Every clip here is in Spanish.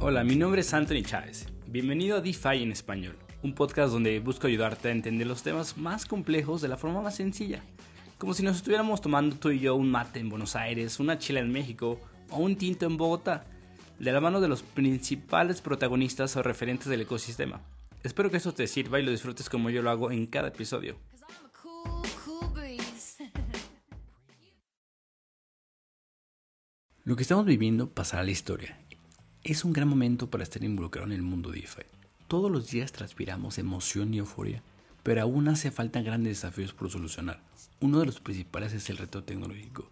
Hola, mi nombre es Anthony Chávez. Bienvenido a DeFi en español, un podcast donde busco ayudarte a entender los temas más complejos de la forma más sencilla. Como si nos estuviéramos tomando tú y yo un mate en Buenos Aires, una chila en México o un tinto en Bogotá, de la mano de los principales protagonistas o referentes del ecosistema. Espero que esto te sirva y lo disfrutes como yo lo hago en cada episodio. Lo que estamos viviendo pasará a la historia es un gran momento para estar involucrado en el mundo DeFi. Todos los días transpiramos emoción y euforia, pero aún hace falta grandes desafíos por solucionar. Uno de los principales es el reto tecnológico.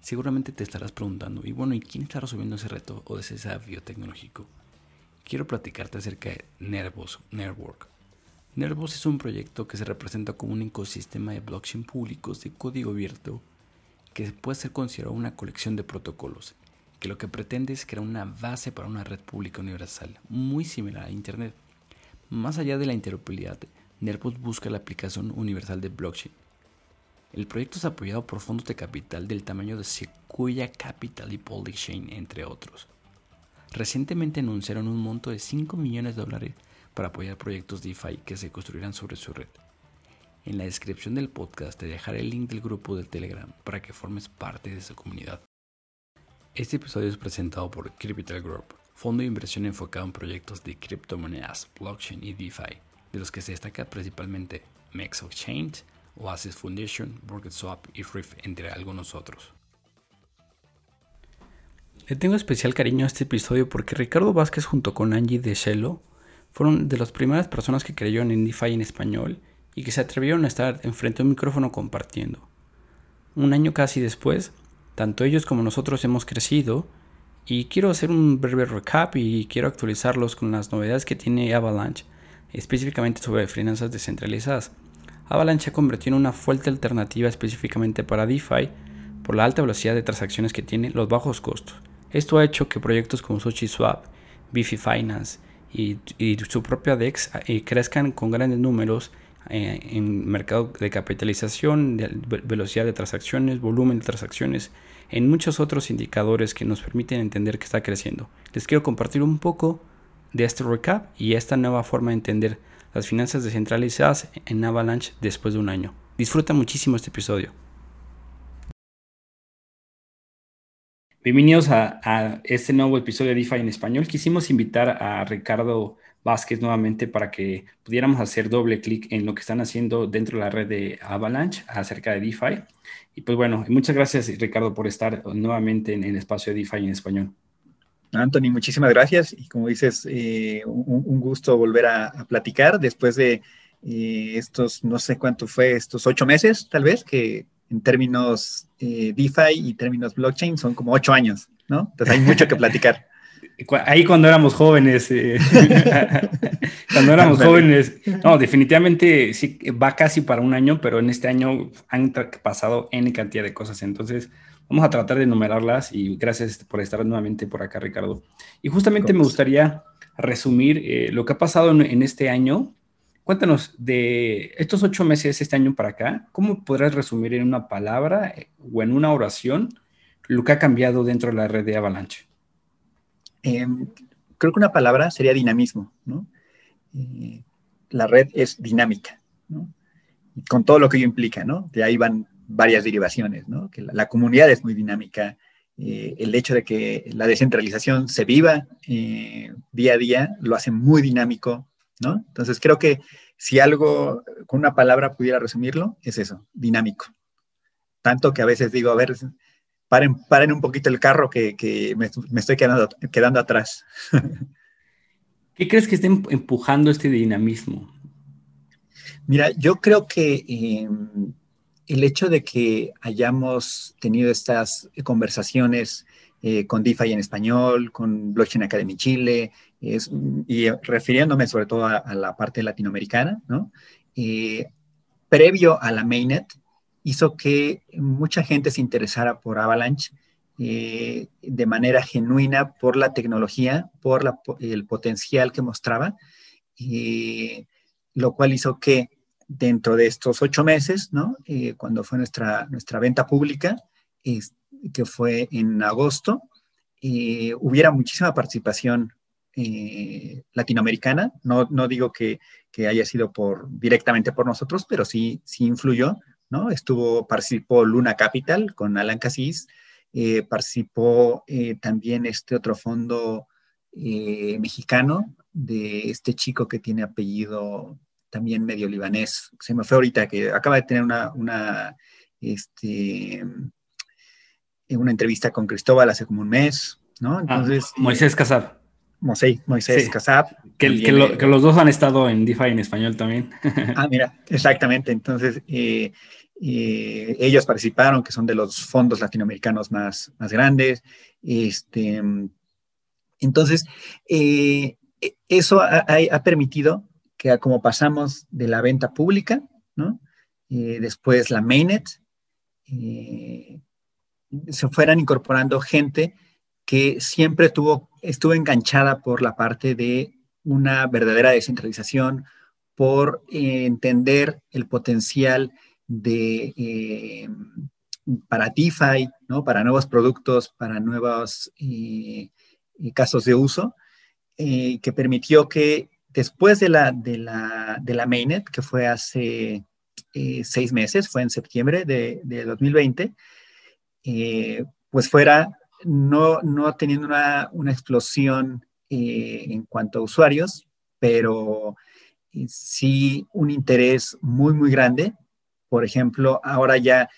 Seguramente te estarás preguntando, y bueno, ¿y quién está resolviendo ese reto o ese desafío tecnológico? Quiero platicarte acerca de Nervos Network. Nervos es un proyecto que se representa como un ecosistema de blockchain públicos de código abierto que puede ser considerado una colección de protocolos que lo que pretende es crear una base para una red pública universal, muy similar a Internet. Más allá de la interoperabilidad, Nervos busca la aplicación universal de blockchain. El proyecto es apoyado por fondos de capital del tamaño de Sequoia Capital y Chain, entre otros. Recientemente anunciaron un monto de 5 millones de dólares para apoyar proyectos DeFi que se construirán sobre su red. En la descripción del podcast te dejaré el link del grupo de Telegram para que formes parte de su comunidad. Este episodio es presentado por Capital Group, fondo de inversión enfocado en proyectos de criptomonedas, blockchain y DeFi, de los que se destaca principalmente Mex Exchange, Oasis Foundation, Swap y Riff, entre algunos otros. Le tengo especial cariño a este episodio porque Ricardo Vázquez junto con Angie de Shelo fueron de las primeras personas que creyeron en DeFi en español y que se atrevieron a estar enfrente de un micrófono compartiendo. Un año casi después, tanto ellos como nosotros hemos crecido y quiero hacer un breve recap y quiero actualizarlos con las novedades que tiene Avalanche, específicamente sobre finanzas descentralizadas. Avalanche ha convertido en una fuerte alternativa específicamente para DeFi por la alta velocidad de transacciones que tiene, los bajos costos. Esto ha hecho que proyectos como SushiSwap, Bifi Finance y, su propia DEX eh, crezcan con grandes números eh, en mercado de capitalización, velocidad de transacciones, volumen de transacciones, en muchos otros indicadores que nos permiten entender que está creciendo. Les quiero compartir un poco de este recap y esta nueva forma de entender las finanzas descentralizadas en Avalanche después de un año. Disfruta muchísimo este episodio. Bienvenidos a, este nuevo episodio de DeFi en español. Quisimos invitar a Ricardo Vázquez nuevamente para que pudiéramos hacer doble clic en lo que están haciendo dentro de la red de Avalanche acerca de DeFi. Y pues bueno, muchas gracias Ricardo por estar nuevamente en el espacio de DeFi en español. Anthony, muchísimas gracias. Y como dices, eh, un, gusto volver a, platicar después de eh, estos, no sé cuánto fue, estos ocho meses tal vez, que en términos eh, DeFi y términos blockchain son como ocho años, ¿no? Entonces hay mucho que platicar. Ahí cuando éramos jóvenes, eh, cuando éramos jóvenes, no, definitivamente sí, va casi para un año, pero en este año han pasado N cantidad de cosas, entonces vamos a tratar de enumerarlas y gracias por estar nuevamente por acá, Ricardo. Y justamente me gustaría resumir eh, lo que ha pasado en, este año. Cuéntanos de estos ocho meses, este año para acá, ¿cómo podrás resumir en una palabra eh, o en una oración lo que ha cambiado dentro de la red de Avalanche? Em, creo que una palabra sería dinamismo, ¿no? Eh, la red es dinámica, ¿no? Con todo lo que ello implica, ¿no? De ahí van varias derivaciones, ¿no? Que la, comunidad es muy dinámica, eh, el hecho de que la descentralización se viva eh, día a día lo hace muy dinámico, ¿no? Entonces creo que si algo con una palabra pudiera resumirlo, es eso, dinámico. Tanto que a veces digo, a ver, paren, paren un poquito el carro que, me, estoy quedando, quedando atrás. ¿Qué crees que esté em, empujando este dinamismo? Mira, yo creo que em, el hecho de que hayamos tenido estas conversaciones eh, con DeFi en español, con Blockchain Academy Chile, y refiriéndome sobre todo a, la parte latinoamericana, ¿no? Eh, previo a la mainnet, hizo que mucha gente se interesara por Avalanche eh, de manera genuina por la tecnología, por el potencial que mostraba, lo cual hizo que dentro de estos ocho meses, ¿no? Eh, cuando fue nuestra, nuestra venta pública, que fue en agosto, eh, hubiera muchísima participación eh, latinoamericana. No, no digo que, que, haya sido por, directamente por nosotros, pero sí, sí influyó, ¿no? Estuvo, participó Luna Capital con Alan Casís, participó también este otro fondo mexicano de este chico que tiene apellido también medio libanés, se me fue ahorita, que acaba de tener una, una, este, una entrevista con Cristóbal hace como un mes, ¿no? Ah, Entonces, Moisés Casab. Moisés, Moisés Casab. Que, los dos han estado en DeFi en español también. ah, mira, exactamente. Entonces, eh, eh, ellos participaron, que son de los fondos latinoamericanos más, más grandes. Este, entonces, eh, eso ha, ha, permitido que como pasamos de la venta pública, ¿no? Después la mainnet, se fueran incorporando gente que siempre tuvo, estuvo enganchada por la parte de una verdadera descentralización, por eh, entender el potencial de, para DeFi, ¿no? para nuevos productos, para nuevos casos de uso, que permitió que Después de la, de la, de la mainnet, que fue hace eh, seis meses, fue en septiembre de, de 2020, eh, pues fuera no, no teniendo una, una explosión eh, en cuanto a usuarios, pero sí un interés muy, muy grande. Por ejemplo, ahora ya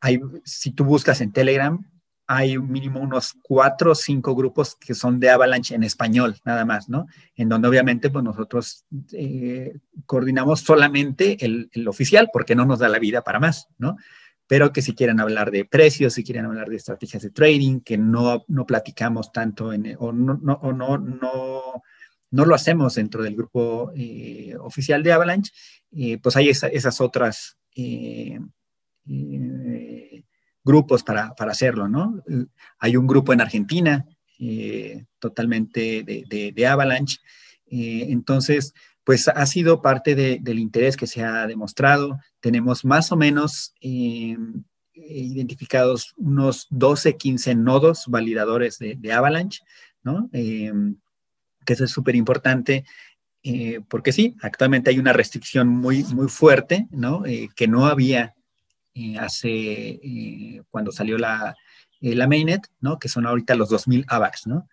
hay, si tú buscas en Telegram, hay mínimo unos cuatro o cinco grupos que son de Avalanche en español, nada más, ¿no? En donde obviamente pues nosotros eh, coordinamos solamente el, oficial porque no nos da la vida para más, ¿no? Pero que si quieren hablar de precios, si quieren hablar de estrategias de trading, que no, no platicamos tanto en, o no, no, no, no, no lo hacemos dentro del grupo eh, oficial de Avalanche, eh, pues hay esas otras grupos para, para hacerlo, ¿no? Hay un grupo en Argentina, eh, totalmente de, de, Avalanche. Eh, entonces, pues ha sido parte del interés que se ha demostrado. Tenemos más o menos eh, identificados unos 12, 15 nodos validadores de, Avalanche, ¿no? que eso es súper importante. porque sí, actualmente hay una restricción muy, muy fuerte, ¿no? que no había eh, hace, eh, cuando salió la, eh, la mainnet, ¿no? Que son ahorita los 2000 AVAX, ¿no?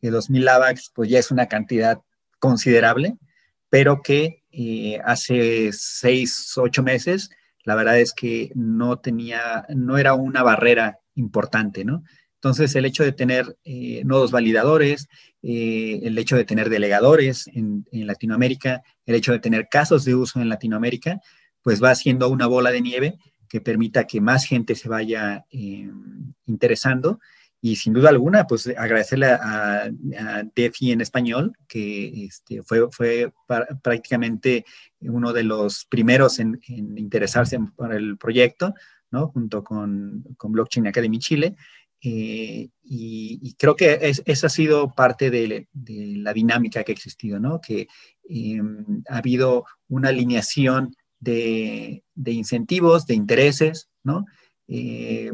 Que 2000 AVAX, pues ya es una cantidad considerable, pero que hace 6, 8 meses, la verdad es que no tenía, no era una barrera importante, ¿no? Entonces, el hecho de tener nodos validadores, el hecho de tener delegadores en, Latinoamérica, el hecho de tener casos de uso en Latinoamérica, pues va haciendo una bola de nieve que permita que más gente se vaya eh, interesando. Y sin duda alguna, pues agradecerle a, a DeFi en español, que este, fue, fue prácticamente uno de los primeros en, interesarse por el proyecto, ¿no? junto con, con Blockchain Academy Chile. Eh, y, creo que esa ha sido parte de, la dinámica que ha existido, ¿no? que em, ha habido una alineación de, incentivos, de intereses, ¿no? Eh,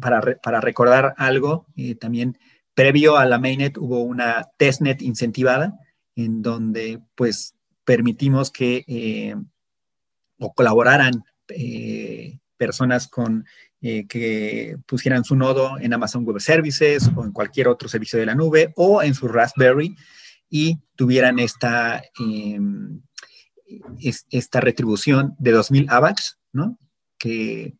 para, recordar algo, eh, también previo a la mainnet hubo una testnet incentivada en donde pues permitimos que eh, o colaboraran personas con que pusieran su nodo en Amazon Web Services o en cualquier otro servicio de la nube o en su Raspberry y tuvieran esta em, esta retribución de 2.000 AVAX, ¿no? Que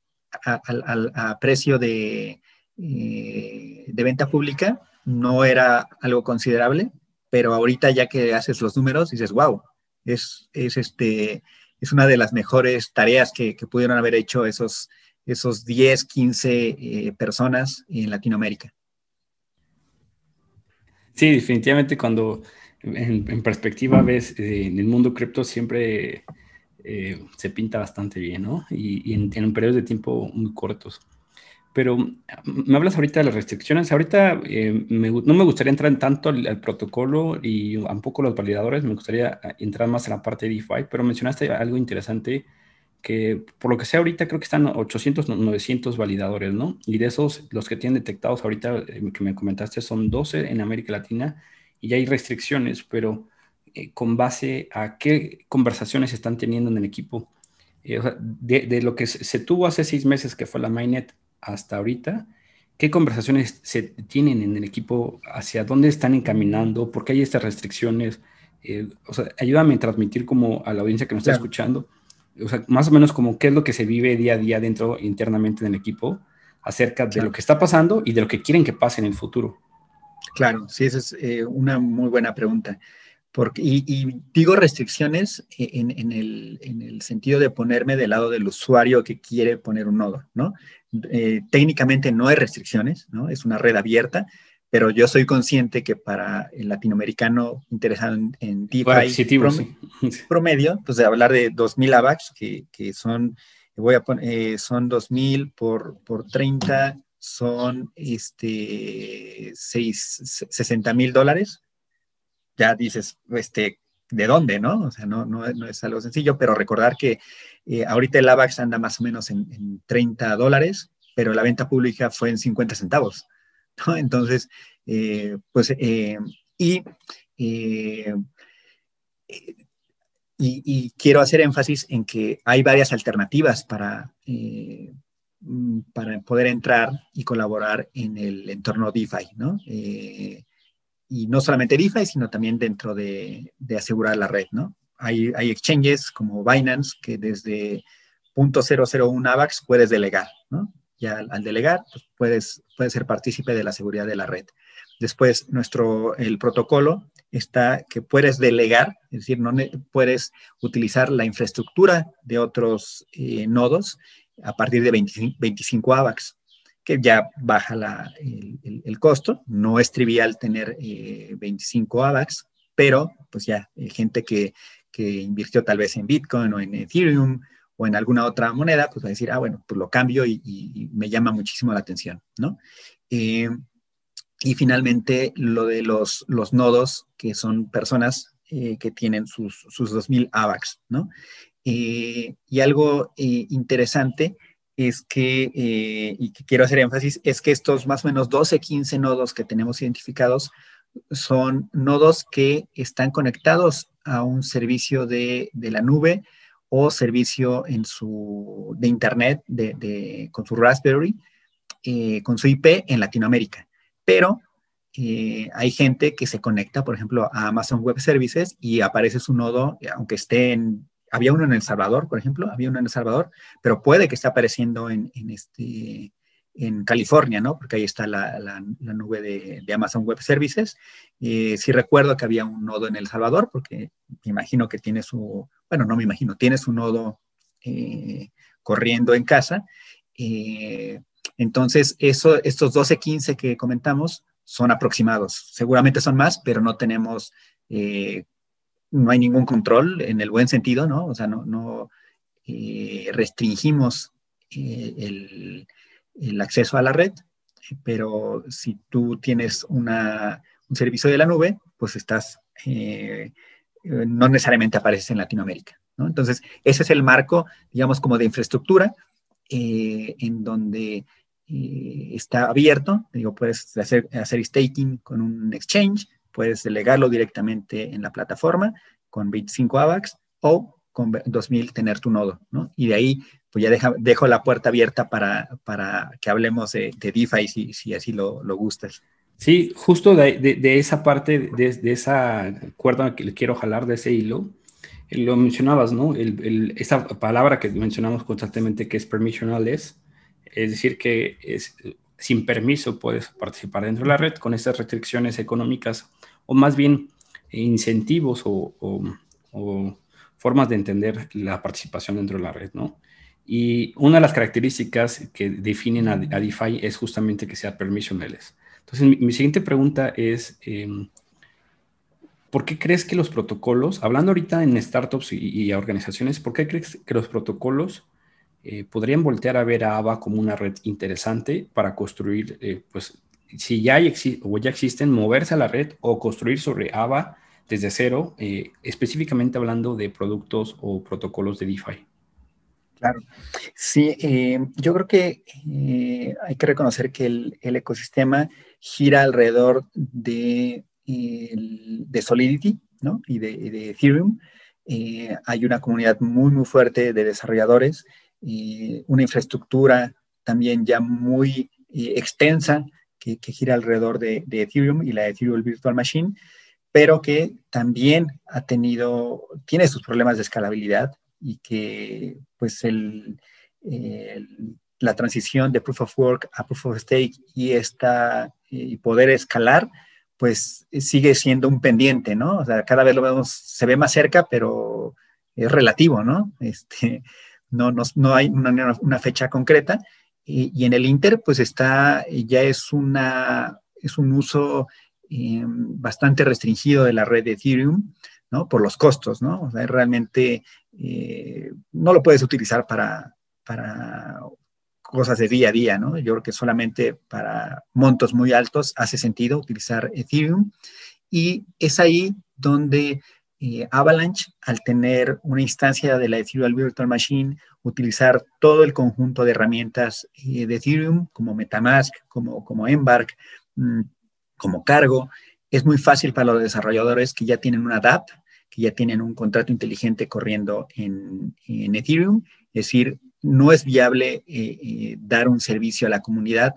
a, precio de, eh, de venta pública no era algo considerable, pero ahorita ya que haces los números dices, wow, es, es, este, es una de las mejores tareas que, pudieron haber hecho esos, esos 10, 15 eh, personas en Latinoamérica. Sí, definitivamente cuando en, perspectiva ves, eh, en el mundo cripto siempre eh, se pinta bastante bien, ¿no? Y, en, periodos de tiempo muy cortos. pero mm, me hablas ahorita de las restricciones. Ahorita eh, no me gustaría entrar en tanto al, protocolo y un poco los validadores, me gustaría ah, entrar más en la parte de DeFi, pero mencionaste algo interesante que por lo que sé ahorita creo que están 800, 900 validadores, ¿no? Y de esos, los que tienen detectados ahorita, eh, que me comentaste, son 12 en América Latina y ya hay restricciones, pero eh, con base a qué conversaciones están teniendo en el equipo. de, lo que se, se, tuvo hace seis meses, que fue la Mainnet, hasta ahorita, ¿qué conversaciones se tienen en el equipo? ¿Hacia dónde están encaminando? ¿Por qué hay estas restricciones? Eh, o sea, ayúdame a transmitir como a la audiencia que nos está escuchando, o sea, más o menos como qué es lo que se vive día a día dentro internamente en el equipo acerca de lo que está pasando y de lo que quieren que pase en el futuro. Claro, sí, esa es eh, una muy buena pregunta. Porque, y, digo restricciones en, en, el, en, el, sentido de ponerme del lado del usuario que quiere poner un nodo, ¿no? Eh, técnicamente no hay restricciones, ¿no? Es una red abierta, pero yo soy consciente que para el latinoamericano interesado en, DeFi promedio, pues de hablar de 2.000 AVAX, que, que son, voy a poner, eh, son 2.000 por, por 30, son este, 60 mil dólares. Ya dices, este, ¿de dónde, no? O sea, no, no, es algo sencillo, pero recordar que eh, ahorita el AVAX anda más o menos en, 30 dólares, pero la venta pública fue en 50 centavos. Entonces, eh, pues, eh, y, y, quiero hacer énfasis en que hay varias alternativas para, para poder entrar y colaborar en el entorno DeFi, ¿no? Y no solamente DeFi, sino también dentro de, asegurar la red, ¿no? hay, exchanges como Binance que desde .001 AVAX puedes delegar, ¿no? Ya al, delegar, pues puedes, puedes ser partícipe de la seguridad de la red. Después, nuestro, el protocolo está que puedes delegar, es decir, no puedes utilizar la infraestructura de otros eh, nodos a partir de 25, AVAX, que ya baja el, costo. No es trivial tener 25 eh, AVAX, pero pues ya, hay gente que, que invirtió tal vez en Bitcoin o en Ethereum o en alguna otra moneda, pues va a decir, ah, bueno, pues lo cambio y, me llama muchísimo la atención, ¿no? Eh, y finalmente, lo de los, los nodos, que son personas eh, que tienen sus, sus 2000 AVAX, ¿no? Eh, y algo interesante es que, y que quiero hacer énfasis, es que estos más o menos 12, 15 nodos que tenemos identificados son nodos que están conectados a un servicio de, la nube o servicio en su, de Internet de, con su Raspberry, eh, con su IP en Latinoamérica. Pero eh, hay gente que se conecta, por ejemplo, a Amazon Web Services y aparece su nodo, aunque esté en, había uno en El Salvador, por ejemplo, había uno en El Salvador, pero puede que esté apareciendo en, en este, en California, ¿no? Porque ahí está la, la, nube de, Amazon Web Services. Eh, sí recuerdo que había un nodo en El Salvador, porque me imagino que tiene su, bueno, no me imagino, tiene su nodo eh, corriendo en casa. Eh, entonces, eso, estos 12, 15 que comentamos son aproximados. Seguramente son más, pero no tenemos, no hay ningún control en el buen sentido, ¿no? O sea, no, no restringimos el el acceso a la red, pero si tú tienes un servicio de la nube, pues estás, eh, no necesariamente apareces en Latinoamérica. Entonces, ese es el marco, digamos, como de infraestructura, eh, en donde eh, está abierto, digo, puedes hacer, hacer staking con un exchange, puedes delegarlo directamente en la plataforma con 25 AVAX o con 2000 tener tu nodo, ¿no? Y de ahí pues ya dejo la puerta abierta para, para que hablemos de, de DeFi si, si así lo, lo, gustas. Sí, justo de, de, esa parte, de, esa cuerda que le quiero jalar, de ese hilo, eh, lo mencionabas, ¿no? El, el, esa palabra que mencionamos constantemente que es permissionless, es decir, que es, sin permiso puedes participar dentro de la red con esas restricciones económicas o más bien incentivos o, formas de entender la participación dentro de la red, ¿no? Y una de las características que definen a, DeFi es justamente que sea permissionless. Entonces, mi, siguiente pregunta es, em, ¿por qué crees que los protocolos, hablando ahorita en startups y, organizaciones, ¿por qué crees que los protocolos eh, podrían voltear a ver a AVA como una red interesante para construir, eh, pues, si ya, o ya existen, moverse a la red o construir sobre AVA desde cero, eh, específicamente hablando de productos o protocolos de DeFi. Claro, sí, yo creo que hay que reconocer que el, ecosistema gira alrededor de, de Solidity ¿no? y, de, de Ethereum. hay una comunidad muy, muy fuerte de desarrolladores una infraestructura también ya muy eh, extensa que, gira alrededor de, Ethereum y la Ethereum Virtual Machine, pero que también ha tenido, tiene sus problemas de escalabilidad y que pues el, la transición de Proof of Work a Proof of Stake y, esta, y poder escalar, pues sigue siendo un pendiente, ¿no? O sea, cada vez lo vemos, se ve más cerca, pero es relativo, ¿no? Este, no, no, hay una, fecha concreta. Y, en el Inter, pues está, ya es, una, es un uso em, bastante restringido de la red de Ethereum, ¿no? Por los costos, ¿no? Realmente eh, no lo puedes utilizar para, para cosas de día a día, ¿no? Yo creo que solamente para montos muy altos hace sentido utilizar Ethereum. Y es ahí donde eh, Avalanche, al tener una instancia de la Ethereum Virtual Machine, utilizar todo el conjunto de herramientas eh, de Ethereum, como Metamask, como, como Embark, mm, como Cargo, es muy fácil para los desarrolladores que ya tienen una DApp, que ya tienen un contrato inteligente corriendo en, Ethereum. Es decir, no es viable eh, dar un servicio a la comunidad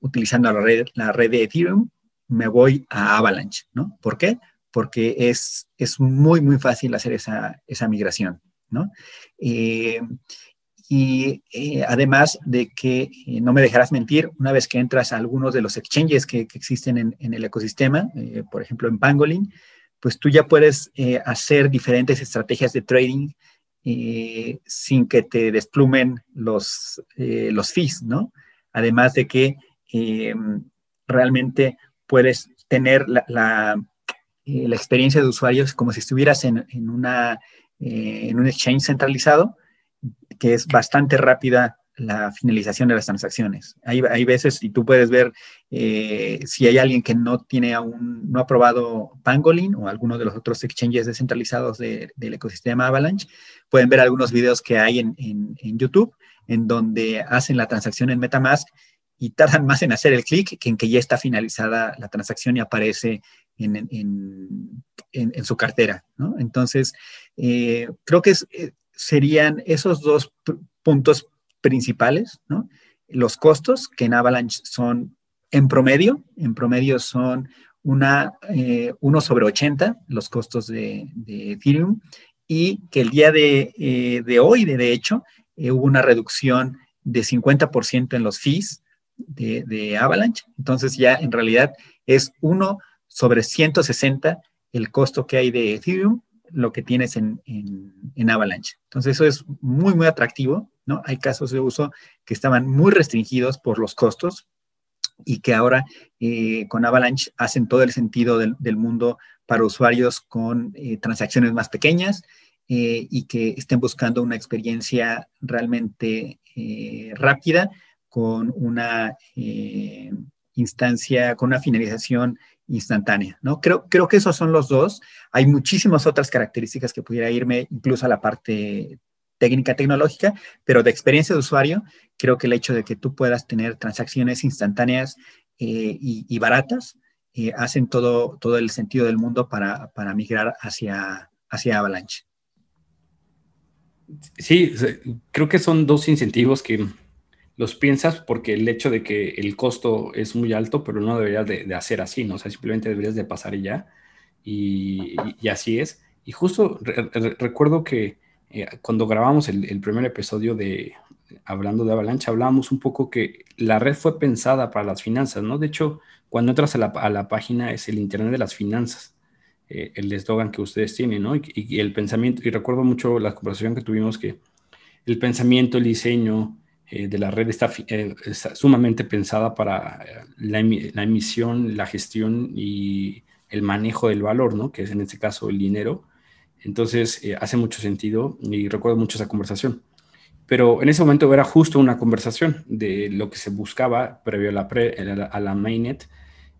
utilizando la red, la red de Ethereum. Me voy a Avalanche, ¿no? ¿Por qué? Porque es, es muy, muy fácil hacer esa, esa migración, ¿no? Eh, y eh, además de que, eh, no me dejarás mentir, una vez que entras a algunos de los exchanges que, existen en, en, el ecosistema, por ejemplo en Pangolin, pues tú ya puedes hacer diferentes estrategias de trading sin que te desplumen los, los fees, ¿no? Además de que realmente puedes tener la eh, la experiencia de usuario es como si estuvieras en, una, eh, en un exchange centralizado, que es bastante rápida la finalización de las transacciones. Hay, hay veces, y tú puedes ver eh, si hay alguien que no tiene aún, no ha probado Pangolin o alguno de los otros exchanges descentralizados del ecosistema Avalanche, pueden ver algunos videos que hay en, en, YouTube en donde hacen la transacción en Metamask y tardan más en hacer el clic que en que ya está finalizada la transacción y aparece en, su cartera. ¿no? Entonces, eh, creo que eh, serían esos dos puntos principales, ¿no? Los costos, que en Avalanche son en promedio, en promedio son una, eh, 1 sobre 80 los costos de, Ethereum y que el día de, eh, hoy, de, hecho, hubo una reducción de 50% en los fees de, de, Avalanche. Entonces ya en realidad es uno sobre 160 el costo que hay de Ethereum, lo que tienes en, Avalanche. Entonces eso es muy, muy atractivo, ¿no? Hay casos de uso que estaban muy restringidos por los costos y que ahora eh, con Avalanche hacen todo el sentido del, mundo para usuarios con eh, transacciones más pequeñas eh, y que estén buscando una experiencia realmente rápida con una instancia, con una finalización instantánea, ¿no? Creo, creo que esos son los dos. Hay muchísimas otras características que pudiera irme incluso a la parte técnica tecnológica, pero de experiencia de usuario, creo que el hecho de que tú puedas tener transacciones instantáneas eh, y, baratas eh, hacen todo, todo el sentido del mundo para, para migrar hacia, hacia Avalanche. Sí, creo que son dos incentivos que los piensas porque el hecho de que el costo es muy alto, pero no deberías de, hacer así, ¿no? O sea, simplemente deberías de pasar y ya. Y, así es. Y justo recuerdo que eh, cuando grabamos el, primer episodio de hablando de Avalanche, hablábamos un poco que la red fue pensada para las finanzas, ¿no? De hecho, cuando entras a la, página es el Internet de las finanzas, eh, el eslogan que ustedes tienen, ¿no? y, el pensamiento, y recuerdo mucho la conversación que tuvimos que el pensamiento, el diseño, eh, de la red está, eh, sumamente pensada para eh, la, emisión, la gestión y el manejo del valor, ¿no? Que es en este caso el dinero. Entonces, hace mucho sentido y recuerdo mucho esa conversación. pero en ese momento era justo una conversación de lo que se buscaba previo a la, mainnet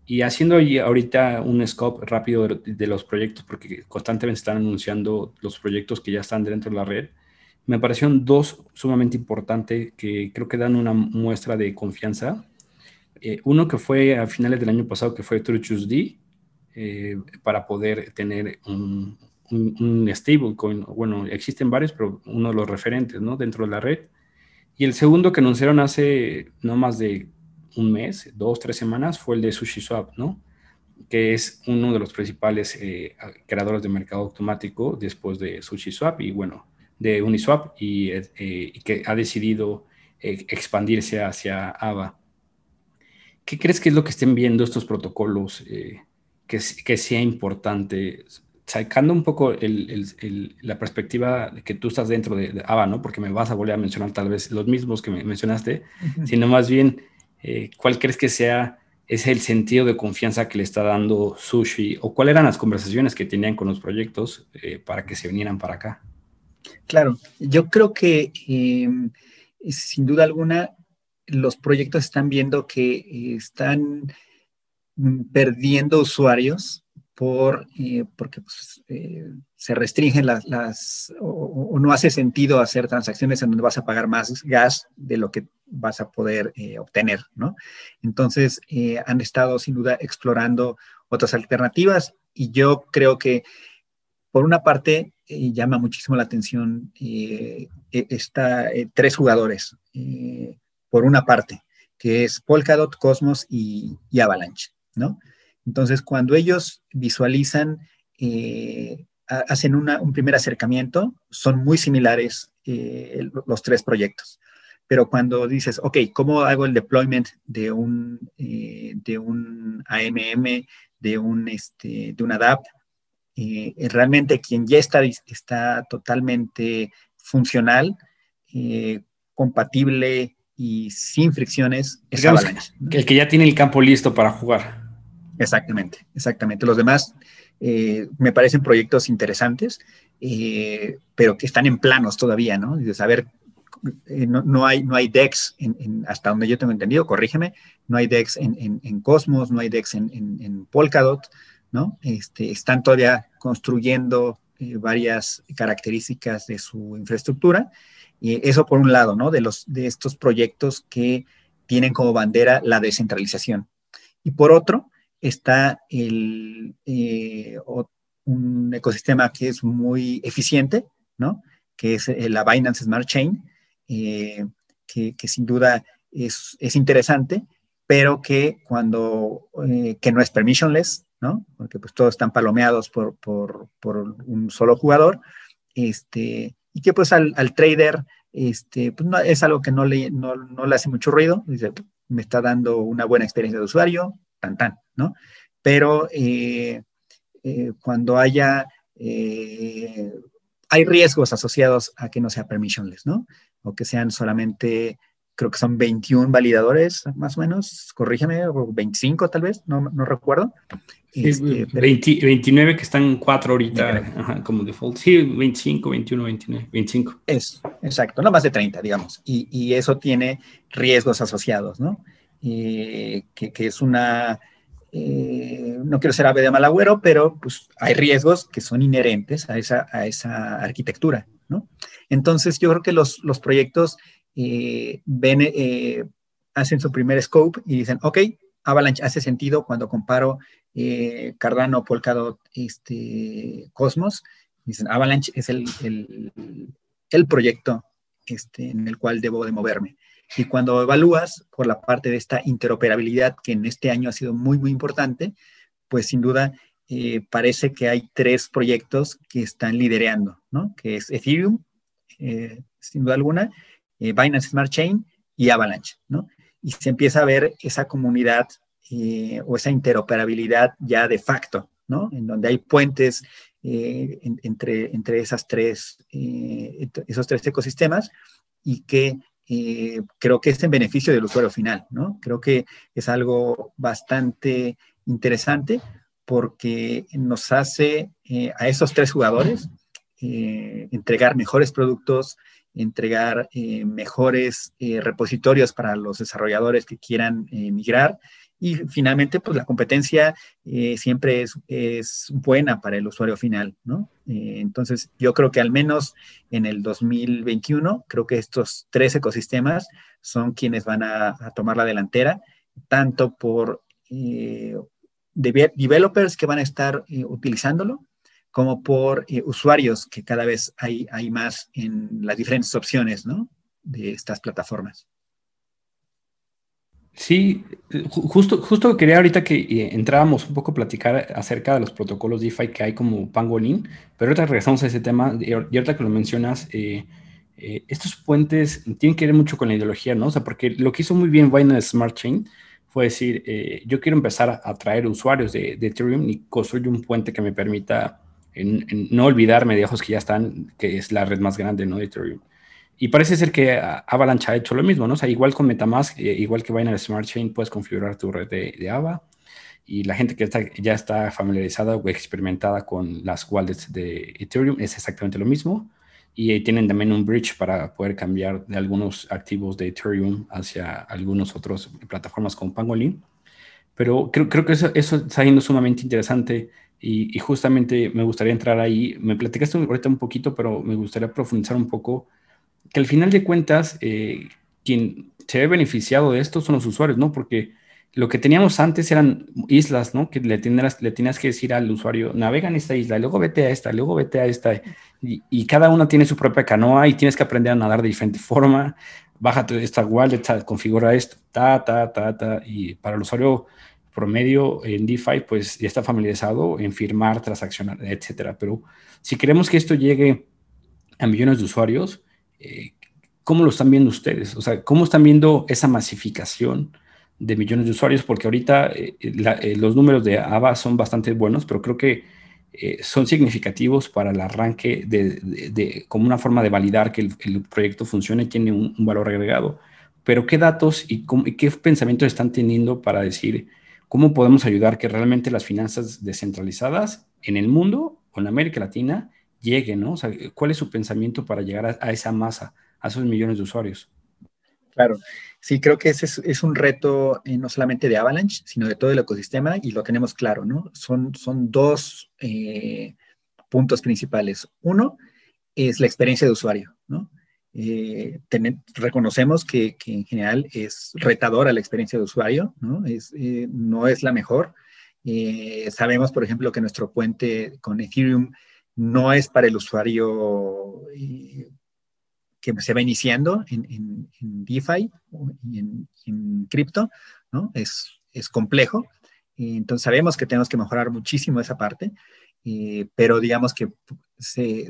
y haciendo ahorita un scope rápido de, los proyectos, porque constantemente están anunciando los proyectos que ya están dentro de la red, me parecieron dos sumamente importantes que creo que dan una muestra de confianza. Eh, uno que fue a finales del año pasado, que fue TrueChuseD, eh, para poder tener un, un, stablecoin. Bueno, existen varios, pero uno de los referentes ¿no? dentro de la red. Y el segundo que anunciaron hace no más de un mes, dos, tres semanas, fue el de SushiSwap, ¿no? Que es uno de los principales eh, creadores de mercado automático después de SushiSwap y, bueno, de Uniswap y, eh, que ha decidido eh, expandirse hacia AVA. ¿Qué crees que es lo que estén viendo estos protocolos que, que, sea importante? Sacando un poco la perspectiva de que tú estás dentro de, AVA, ¿no? Porque me vas a volver a mencionar tal vez los mismos que me mencionaste, sino más bien eh, ¿cuál crees que sea es el sentido de confianza que le está dando Sushi o cuáles eran las conversaciones que tenían con los proyectos eh, para que se vinieran para acá? Claro, yo creo que em, sin duda alguna los proyectos están viendo que eh, están mm, perdiendo usuarios por, porque pues, se restringen las, o, no hace sentido hacer transacciones en donde vas a pagar más gas de lo que vas a poder eh, obtener, ¿no? Entonces, eh, han estado sin duda explorando otras alternativas y yo creo que, por una parte, eh, llama muchísimo la atención e, está tres jugadores, por una parte, que es Polkadot, Cosmos y, Avalanche, ¿no? Entonces, cuando ellos visualizan hacen un primer acercamiento, son muy similares eh, los tres proyectos. Pero cuando dices, ok, ¿cómo hago el deployment de un, eh, de un AMM, de un, este, de una DAP? Eh, realmente quien ya está, está totalmente funcional, compatible y sin fricciones es Avalanche. El que ya tiene el campo listo para jugar. Exactamente, exactamente. Los demás eh, me parecen proyectos interesantes, eh, pero que están en planos todavía, ¿no? De saber, eh, no, hay, no hay DEX, en, hasta donde yo tengo entendido, corrígeme, no hay DEX en, Cosmos, no hay DEX en, Polkadot, ¿no? Este, están todavía construyendo varias características de su infraestructura. Y eso por un lado, ¿no? De, los, de estos proyectos que tienen como bandera la descentralización. Y por otro, está el, eh, un ecosistema que es muy eficiente, ¿no? Que es eh, la Binance Smart Chain, eh, que, sin duda es, interesante, pero que cuando, que no es permissionless, ¿no? Porque pues todos están palomeados por, un solo jugador, este, y que pues al, trader, este, pues no, es algo que no le, no, no le hace mucho ruido, dice, me está dando una buena experiencia de usuario, tan, tan, ¿no? Pero eh, eh, cuando haya, eh, hay riesgos asociados a que no sea permissionless, ¿no? O que sean solamente, creo que son 21 validadores, más o menos, corrígeme, o 25 tal vez, no, no recuerdo. Este, 29 que están 4 ahorita como default. Sí, 25, 21, 29, 25. Es, exacto, no más de 30, digamos. Y, y eso tiene riesgos asociados, ¿no? que, que, es una eh, no quiero ser ave de mal agüero, pero pues hay riesgos que son inherentes a esa, a esa arquitectura, ¿no? Entonces yo creo que los, los proyectos eh, ven, eh, hacen su primer scope y dicen, ok, Avalanche hace sentido cuando comparo Cardano, Polkadot, este, Cosmos, dicen, Avalanche es el, el, el proyecto este, en el cual debo de moverme. Y cuando evalúas por la parte de esta interoperabilidad, que en este año ha sido muy, muy importante, pues sin duda eh, parece que hay tres proyectos que están liderando, ¿no? Que es Ethereum, eh, sin duda alguna, eh, Binance Smart Chain y Avalanche, ¿no? Y se empieza a ver esa comunidad o esa interoperabilidad ya de facto, ¿no? En donde hay puentes entre, entre esas tres, esos tres ecosistemas y que eh, creo que es en beneficio del usuario final, ¿no? Creo que es algo bastante interesante porque nos hace eh, a esos tres jugadores eh, entregar mejores productos entregar eh, mejores eh, repositorios para los desarrolladores que quieran migrar. Y finalmente, pues la competencia siempre es, es, buena para el usuario final, ¿no? entonces, yo creo que al menos en el 2021, creo que estos tres ecosistemas son quienes van a, a tomar la delantera, tanto por developers que van a estar utilizándolo, como por eh, usuarios, que cada vez hay, hay más en las diferentes opciones ¿no? de estas plataformas. Sí, justo, justo quería ahorita que eh, entrábamos un poco a platicar acerca de los protocolos DeFi que hay como Pangolin, pero ahorita regresamos a ese tema y ahorita que lo mencionas, eh, estos puentes tienen que ver mucho con la ideología, ¿no? O sea, porque lo que hizo muy bien Binance Smart Chain fue decir, yo quiero empezar a atraer usuarios de, de Ethereum y construir un puente que me permita en, no olvidarme de ojos que ya están, que es la red más grande ¿no? de Ethereum. Y parece ser que Avalanche ha hecho lo mismo, ¿no? O sea, igual con Metamask, eh, igual que Binance Smart Chain, puedes configurar tu red de, AVA. Y la gente que está, ya está familiarizada o experimentada con las wallets de Ethereum es exactamente lo mismo. Y tienen también un bridge para poder cambiar de algunos activos de Ethereum hacia algunas otras plataformas como Pangolin. Pero creo, creo que eso está siendo sumamente interesante y, justamente me gustaría entrar ahí. Me platicaste ahorita un poquito, pero me gustaría profundizar un poco. Que al final de cuentas, eh, quien se ve beneficiado de esto son los usuarios, ¿no? Porque lo que teníamos antes eran islas, ¿no? Que le tenías, que decir al usuario, navega en esta isla, luego vete a esta, luego vete a esta. Y, y, cada una tiene su propia canoa y tienes que aprender a nadar de diferente forma. Bájate esta wallet, configura esto, ta, ta, ta, ta. Y para el usuario promedio en DeFi, pues ya está familiarizado en firmar, transaccionar, etcétera. Pero si queremos que esto llegue a millones de usuarios, eh, ¿cómo lo están viendo ustedes? O sea, ¿cómo están viendo esa masificación de millones de usuarios? Porque ahorita eh, eh, los números de AVA son bastante buenos, pero creo que son significativos para el arranque de, como una forma de validar que el, proyecto funcione tiene un, valor agregado. Pero ¿qué datos y, y qué pensamientos están teniendo para decir, cómo podemos ayudar que realmente las finanzas descentralizadas en el mundo o en América Latina lleguen, ¿no? O sea, ¿cuál es su pensamiento para llegar a, esa masa, a esos millones de usuarios? Claro, sí, creo que ese es, un reto eh, no solamente de Avalanche, sino de todo el ecosistema y lo tenemos claro, ¿no? Son, son dos eh, puntos principales. Uno es la experiencia de usuario, ¿no? Eh, reconocemos que, en general es retadora la experiencia de usuario, ¿no? Es, eh, no es la mejor. Eh, sabemos, por ejemplo, que nuestro puente con Ethereum no es para el usuario que se va iniciando en, DeFi y en, en cripto, ¿no? Es, es complejo. Entonces sabemos que tenemos que mejorar muchísimo esa parte. Eh, pero digamos que se,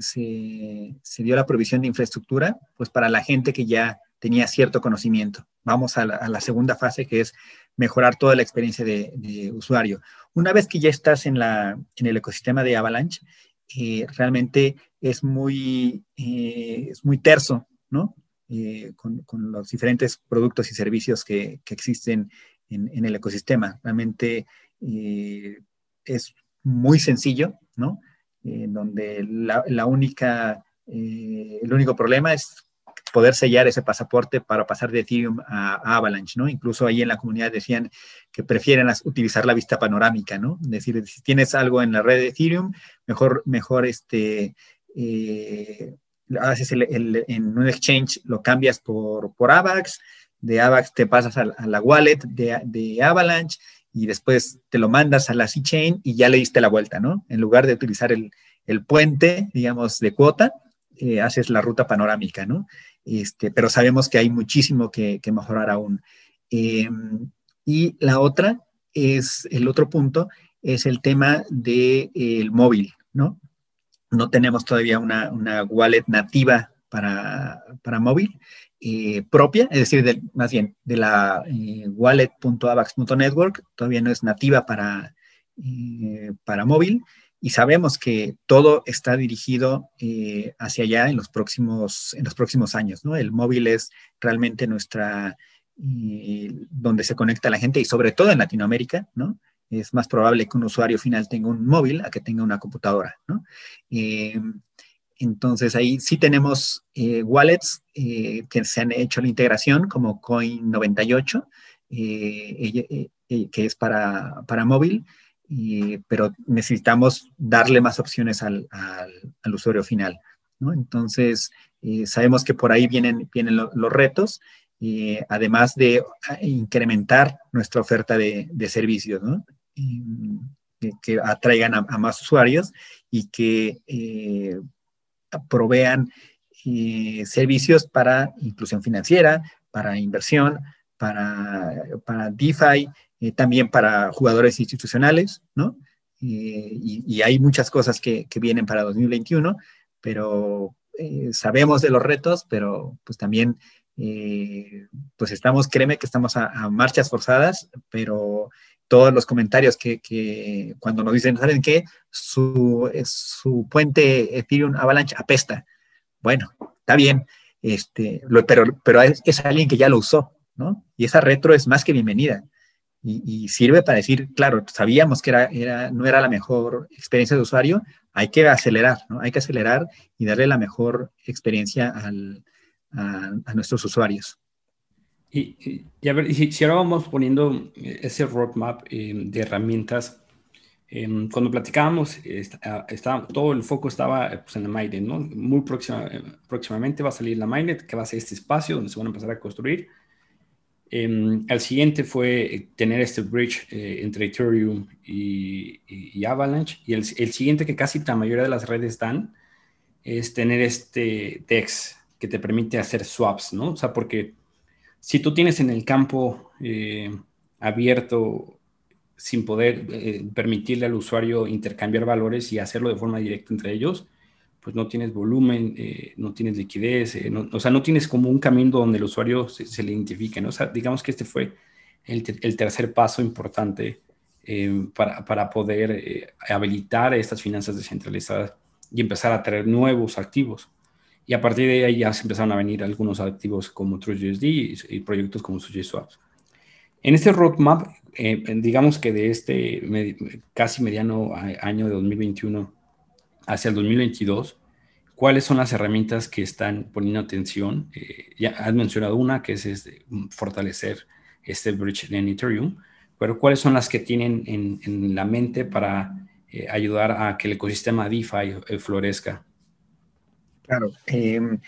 dio la provisión de infraestructura pues para la gente que ya tenía cierto conocimiento. Vamos a la, segunda fase que es mejorar toda la experiencia de, usuario. Una vez que ya estás en, la, en el ecosistema de Avalanche, eh, realmente es muy, eh, terso, ¿no? Con, los diferentes productos y servicios que, existen en, en, el ecosistema. Realmente es muy sencillo, ¿no? En donde la, única, eh, el único problema es poder sellar ese pasaporte para pasar de Ethereum a, Avalanche, ¿no? Incluso ahí en la comunidad decían que prefieren utilizar la vista panorámica, ¿no? Es decir, si tienes algo en la red de Ethereum, mejor, mejor este, eh, haces el, en un exchange, lo cambias por, por AVAX, de AVAX te pasas a, la wallet de Avalanche y después te lo mandas a la C-Chain y ya le diste la vuelta, ¿no? En lugar de utilizar el, puente, digamos, de cuota, eh, haces la ruta panorámica, ¿no? Este, pero sabemos que hay muchísimo que, mejorar aún. Em, y la otra es, el otro punto, es el tema del de, móvil, ¿no? No tenemos todavía una, una wallet nativa para, para móvil eh, propia, es decir, más bien de la eh, wallet.avax.network, todavía no es nativa para, eh, para móvil y sabemos que todo está dirigido hacia allá en los próximos, en los próximos años. ¿no? El móvil es realmente nuestra, donde se conecta la gente y sobre todo en Latinoamérica, ¿no? Es más probable que un usuario final tenga un móvil a que tenga una computadora, ¿no? Entonces ahí sí tenemos eh, wallets eh, que se han hecho la integración como Coin98, que es para, para móvil, pero necesitamos darle más opciones al, al, usuario final. Entonces sabemos que por ahí vienen, vienen los retos, además de incrementar nuestra oferta de, servicios. ¿no? que, atraigan a, más usuarios y que eh, provean eh, servicios para inclusión financiera, para inversión, para, para DeFi, eh, también para jugadores institucionales, ¿no? Y, hay muchas cosas que, vienen para 2021, pero sabemos de los retos, pero pues también, pues estamos, créeme que estamos a marchas forzadas, pero todos los comentarios que, cuando nos dicen, ¿saben qué? Su, su puente Ethereum Avalanche apesta. Bueno, está bien, este, pero, pero es, alguien que ya lo usó, ¿no? Y esa retro es más que bienvenida. Y, sirve para decir, claro, sabíamos que era, era, no era la mejor experiencia de usuario, hay que acelerar, ¿no? Hay que acelerar y darle la mejor experiencia a nuestros usuarios. Y, a ver, si, ahora vamos poniendo eh, ese roadmap eh, de herramientas, em, cuando platicábamos, ah, estaba, todo el foco estaba pues, en la Mainnet, ¿no? Muy próxima, eh, próximamente va a salir la Mainnet, que va a ser este espacio donde se van a empezar a construir. el em, siguiente fue tener este bridge entre Ethereum y, Avalanche. Y el, el, siguiente que casi la mayoría de las redes dan es tener este DEX que te permite hacer swaps, ¿no? O sea, porque si tú tienes en el campo eh, abierto sin poder eh, permitirle al usuario intercambiar valores y hacerlo de forma directa entre ellos, pues no tienes volumen, eh, no tienes liquidez, o sea, no tienes como un camino donde el usuario se, le identifique, ¿no? Digamos que este fue el, tercer paso importante para, para, poder habilitar estas finanzas descentralizadas y empezar a traer nuevos activos. Y a partir de ahí ya se empezaron a venir algunos activos como TrustUSD y, y proyectos como SushiSwaps. En este roadmap, eh, digamos que de este casi mediano año de 2021 hacia el 2022, ¿cuáles son las herramientas que están poniendo atención? Eh, ya has mencionado una, que es este, fortalecer este bridge en Ethereum, pero ¿cuáles son las que tienen en, la mente para eh, ayudar a que el ecosistema DeFi florezca? Claro. Em,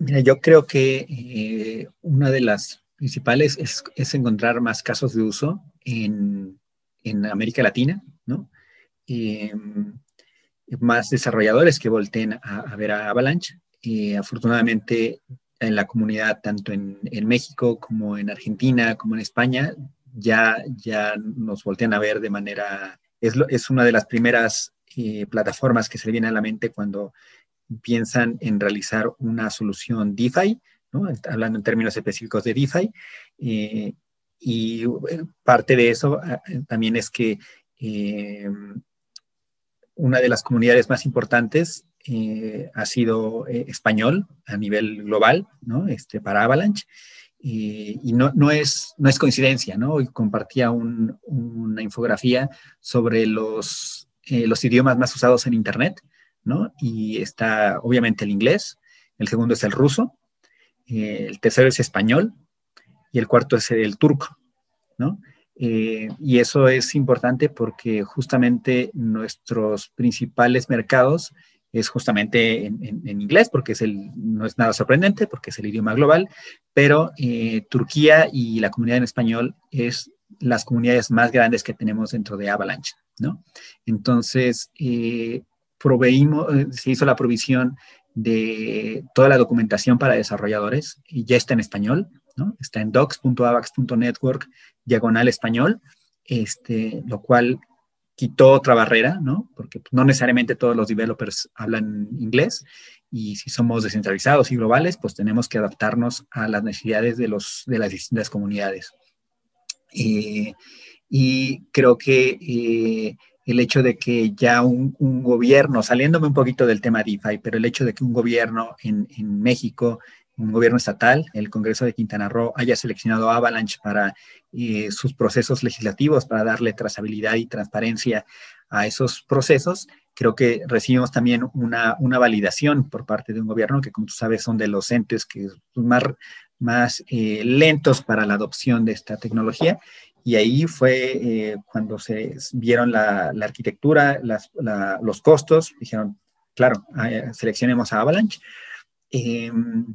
mira, yo creo que eh, una de las principales es, encontrar más casos de uso en, América Latina, ¿no? Em, más desarrolladores que volteen a, ver a Avalanche. y afortunadamente, en la comunidad, tanto en, México como en Argentina, como en España, ya, ya nos voltean a ver de manera... Es, es una de las primeras eh, plataformas que se le viene a la mente cuando piensan en realizar una solución DeFi, hablando en términos específicos de DeFi. Eh, y eh, parte de eso eh, también es que una de las comunidades más importantes ha sido español a nivel global, ¿no? Este, para Avalanche. y no, no, es, no es coincidencia, ¿no? Hoy compartía una infografía sobre los, los idiomas más usados en Internet y está obviamente el inglés, el segundo es el ruso, eh, el tercero es español y el cuarto es el turco, eh, y eso es importante porque justamente nuestros principales mercados es justamente en, inglés, porque es el, no es nada sorprendente, porque es el idioma global, pero eh, Turquía y la comunidad en español es las comunidades más grandes que tenemos dentro de Avalanche, ¿no? Entonces, proveímos, eh, se hizo la provisión de toda la documentación para desarrolladores y ya está en español, ¿no? Está en docs.avax.network diagonal español, este, lo cual quitó otra barrera, ¿no? Porque no necesariamente todos los developers hablan inglés y si somos descentralizados y globales, pues tenemos que adaptarnos a las necesidades de, los, de las distintas comunidades. Eh, y creo que eh, el hecho de que ya un, gobierno, saliéndome un poquito del tema DeFi, pero el hecho de que un gobierno en, México, un gobierno estatal, el Congreso de Quintana Roo, haya seleccionado Avalanche para eh, sus procesos legislativos, para darle trazabilidad y transparencia a esos procesos, creo que recibimos también una, validación por parte de un gobierno que, como tú sabes, son de los entes que más, más eh, lentos para la adopción de esta tecnología. Y ahí fue eh, cuando se vieron la, la arquitectura, las, los costos, dijeron, claro, seleccionemos a Avalanche. Em,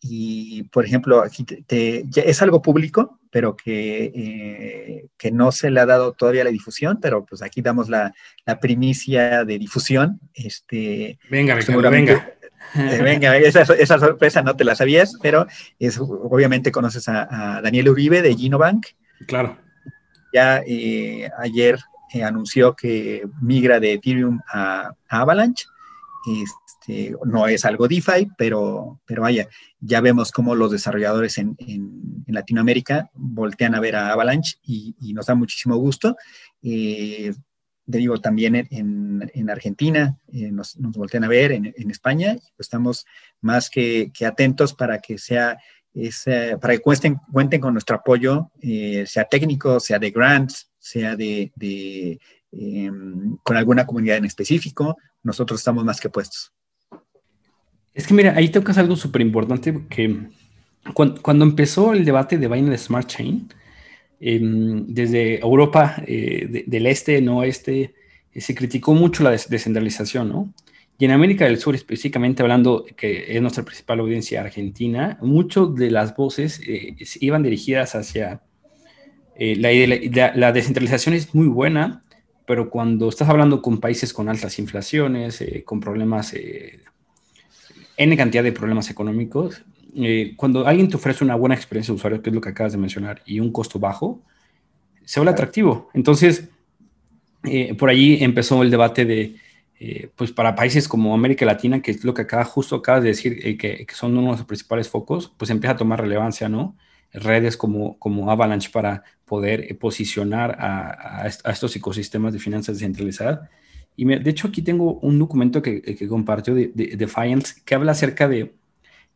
y, por ejemplo, aquí te, es algo público, pero que, eh, que, no se le ha dado todavía la difusión, pero pues aquí damos la, la primicia de difusión. Este, venga, venga. Eh, venga, esa, esa, sorpresa no te la sabías, pero es, obviamente conoces a, Daniel Uribe de Ginobank. Claro. Ya eh, ayer anunció que migra de Ethereum a, Avalanche. Este, no es algo DeFi, pero, pero vaya, ya vemos cómo los desarrolladores en, Latinoamérica voltean a ver a Avalanche y, nos da muchísimo gusto. Eh, digo, también en, Argentina eh, nos, voltean a ver, en, España, estamos más que, atentos para que sea, para que cuenten, cuenten con nuestro apoyo, eh, sea técnico, sea de grants, sea de, em, con alguna comunidad en específico, nosotros estamos más que puestos. Es que mira, ahí tocas algo súper importante que cuando, empezó el debate de Binance Smart Chain, em, desde Europa eh, del este, no oeste, eh, se criticó mucho la descentralización, ¿no? Y en América del Sur, específicamente hablando, que es nuestra principal audiencia argentina, muchas de las voces eh, iban dirigidas hacia la, la, descentralización es muy buena, pero cuando estás hablando con países con altas inflaciones, con problemas N cantidad de problemas económicos. Eh, cuando alguien te ofrece una buena experiencia de usuario, que es lo que acabas de mencionar, y un costo bajo, se vuelve atractivo. Entonces, eh, por allí empezó el debate de, eh, pues para países como América Latina, que es lo que acá justo acabas de decir, que, que, son uno de los principales focos, pues empieza a tomar relevancia, ¿no? Redes como, como Avalanche para poder posicionar a, estos ecosistemas de finanzas descentralizadas y de hecho aquí tengo un documento que, que compartió de, Defiance que habla acerca de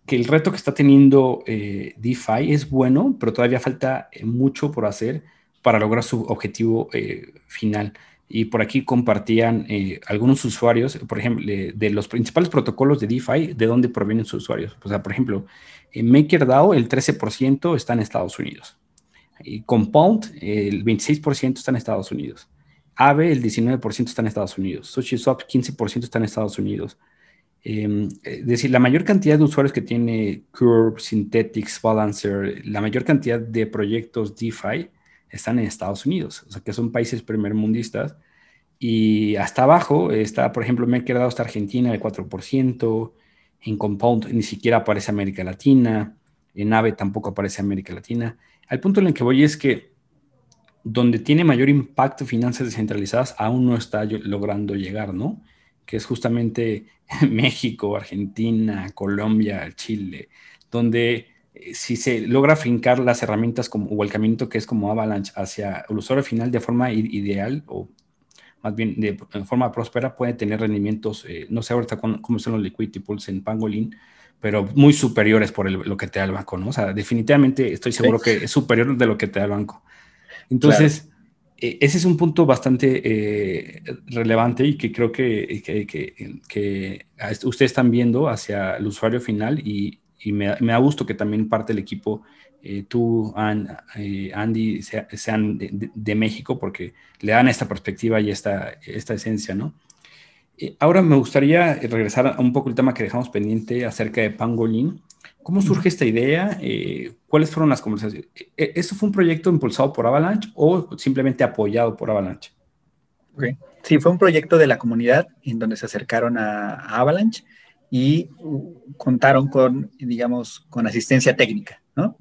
que el reto que está teniendo eh, DeFi es bueno, pero todavía falta eh, mucho por hacer para lograr su objetivo eh, final. Y por aquí compartían algunos usuarios, por ejemplo, de los principales protocolos de DeFi, de dónde provienen sus usuarios. O sea, por ejemplo, MakerDAO el 13% está en Estados Unidos. Y Compound el 26% está en Estados Unidos. AVE, el 19% está en Estados Unidos. SushiSwap, 15% está en Estados Unidos. Em, es decir, la mayor cantidad de usuarios que tiene Curve, Synthetics, Balancer, la mayor cantidad de proyectos DeFi están en Estados Unidos, o sea que son países primermundistas. Y hasta abajo está, por ejemplo, me he quedado hasta Argentina, el 4%, en Compound ni siquiera aparece América Latina, en AVE tampoco aparece América Latina. Al punto en el que voy es que donde tiene mayor impacto finanzas descentralizadas aún no está logrando llegar, ¿no? Que es justamente México, Argentina, Colombia, Chile, donde si se logra fincar las herramientas como, o el camino que es como Avalanche hacia el usuario final de forma ideal o más bien de, forma próspera, puede tener rendimientos, eh, no sé ahorita cómo, son los liquidity pools en Pangolin, pero muy superiores por lo que te da el banco, ¿no? O sea, definitivamente estoy seguro que es superior de lo que te da el banco. Entonces, eh, ese es un punto bastante eh, relevante y que creo que, que, ustedes están viendo hacia el usuario final y, me, da gusto que también parte del equipo, eh, tú, Andy, sean de, México porque le dan esta perspectiva y esta, esta esencia, ¿no? ahora me gustaría regresar a un poco el tema que dejamos pendiente acerca de Pangolin. ¿Cómo surge esta idea? Eh, ¿Cuáles fueron las conversaciones? ¿E-, e-, ¿Esto fue un proyecto impulsado por Avalanche o simplemente apoyado por Avalanche? Sí, fue un proyecto de la comunidad en donde se acercaron a, Avalanche y contaron con, digamos, con asistencia técnica, ¿no?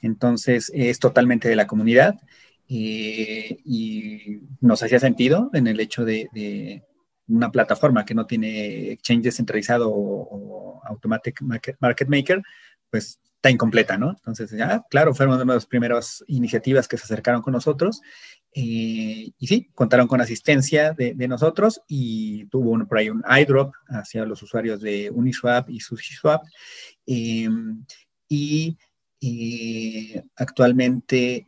Entonces, es totalmente de la comunidad eh, y nos hacía sentido en el hecho de, una plataforma que no tiene exchange descentralizado o, automatic market maker, pues está incompleta, ¿no? Entonces, ya, claro, fueron una de las primeras iniciativas que se acercaron con nosotros eh, y sí, contaron con asistencia de, nosotros y tuvo por ahí un iDrop hacia los usuarios de Uniswap y SushiSwap. Em, y actualmente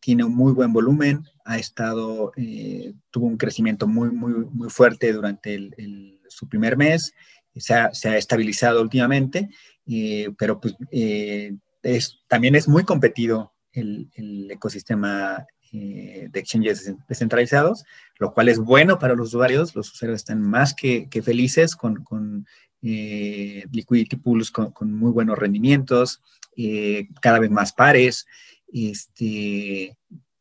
tiene un muy buen volumen, ha estado, tuvo un crecimiento muy, muy, muy fuerte durante su primer mes, se ha, se ha estabilizado últimamente, pero pues es, también es muy competido el ecosistema eh, de exchanges descentralizados, lo cual es bueno para los usuarios. Los usuarios están más que, felices con, con eh, liquidity pools con, muy buenos rendimientos, eh, cada vez más pares, este,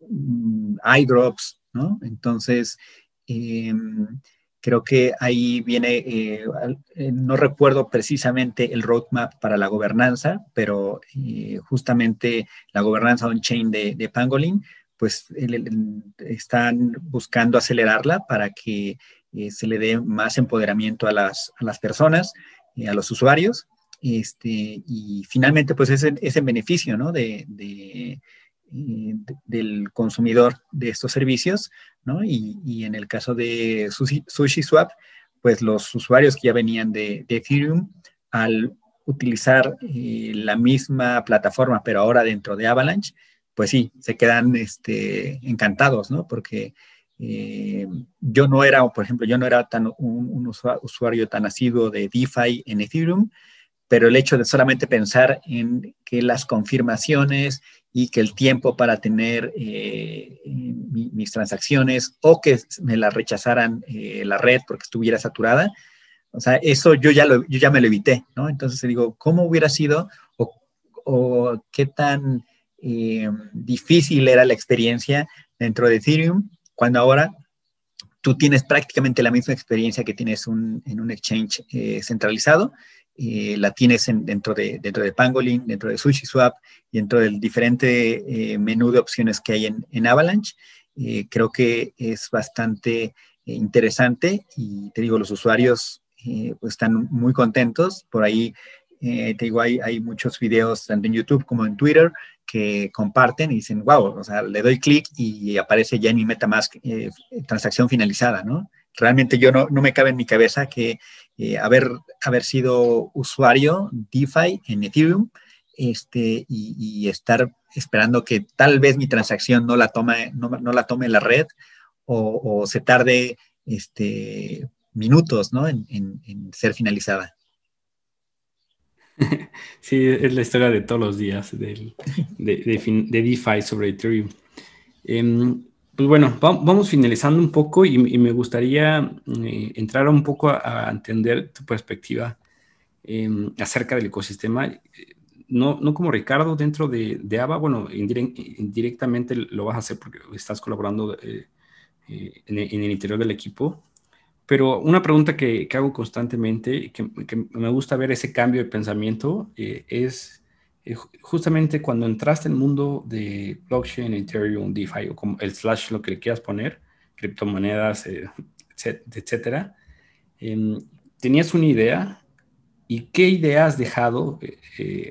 mm, iDrops, ¿no? Entonces, em, creo que ahí viene, no recuerdo precisamente el roadmap para la gobernanza, pero justamente la gobernanza on-chain de, Pangolin pues están buscando acelerarla para que eh, se le dé más empoderamiento a las, a las personas, eh, a los usuarios, este, y finalmente pues es, ese beneficio ¿no? de, eh, de, del consumidor de estos servicios, ¿no? Y, y en el caso de SushiSwap, pues los usuarios que ya venían de, de Ethereum, al utilizar la misma plataforma, pero ahora dentro de Avalanche, pues sí, se quedan este, encantados, ¿no? Porque eh, yo no era, por ejemplo, yo no era tan un, usuario tan asiduo de DeFi en Ethereum, pero el hecho de solamente pensar en que las confirmaciones y que el tiempo para tener eh, mis transacciones o que me la rechazaran eh, la red porque estuviera saturada, o sea, eso yo ya, lo, yo ya me lo evité, ¿no? Entonces digo, ¿cómo hubiera sido o, o qué tan eh, difícil era la experiencia dentro de Ethereum, cuando ahora tú tienes prácticamente la misma experiencia que tienes en un exchange eh, centralizado, eh, la tienes dentro, de, dentro de Pangolin, dentro de SushiSwap dentro del diferente menú de opciones que hay en, Avalanche. creo que es bastante interesante y te digo, los usuarios pues están muy contentos. Por ahí, te digo, hay, hay muchos videos tanto en YouTube como en Twitter que comparten y dicen, wow, o sea, le doy clic y aparece ya en mi MetaMask eh, transacción finalizada, ¿no? Realmente yo no, no, me cabe en mi cabeza que eh, haber, haber sido usuario DeFi en Ethereum este, y, estar esperando que tal vez mi transacción no la tome, no, no la tome la red o, se tarde este, minutos ¿no? en, en ser finalizada. Sí, es la historia de todos los días de, DeFi sobre Ethereum. Em, pues bueno, vamos finalizando un poco y, me gustaría eh, entrar un poco a, entender tu perspectiva em, acerca del ecosistema. No, no, como Ricardo dentro de, de AVA, bueno, indirectamente lo vas a hacer porque estás colaborando eh, eh, en, en, el interior del equipo, pero una pregunta que, que hago constantemente, que, que, me gusta ver ese cambio de pensamiento, eh, es eh, justamente cuando entraste en el mundo de blockchain, Ethereum, DeFi, o como el slash, lo que le quieras poner, criptomonedas, eh, etcétera, em, ¿tenías una idea? ¿Y qué idea has dejado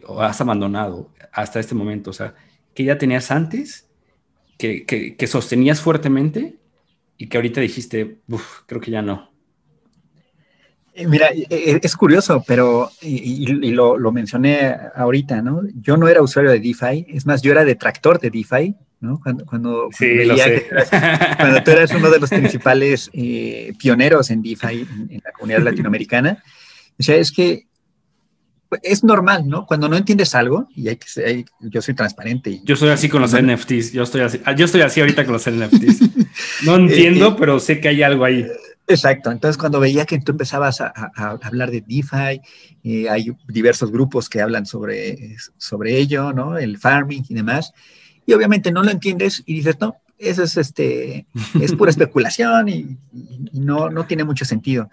o has abandonado hasta este momento? O sea, ¿qué ya tenías antes, que, que sostenías fuertemente y que ahorita dijiste, creo que ya no? Eh, mira, eh, eh, es curioso, pero, y, lo, mencioné ahorita, ¿no? Yo no era usuario de DeFi, es más, yo era detractor de DeFi, ¿no? Cuando, cuando, cuando tú eras uno de los principales pioneros en DeFi en, la comunidad latinoamericana. O sea, es que es normal, ¿no? Cuando no entiendes algo, y hay que yo soy transparente. Y, yo soy así con los NFTs, yo estoy así, yo estoy así ahorita con los NFTs. No entiendo, pero sé que hay algo ahí. Exacto, entonces cuando veía que tú empezabas a, hablar de DeFi, eh, hay diversos grupos que hablan sobre, sobre ello, ¿no? El farming y demás, y obviamente no lo entiendes y dices, no, eso es, este, es pura especulación y, y no, no tiene mucho sentido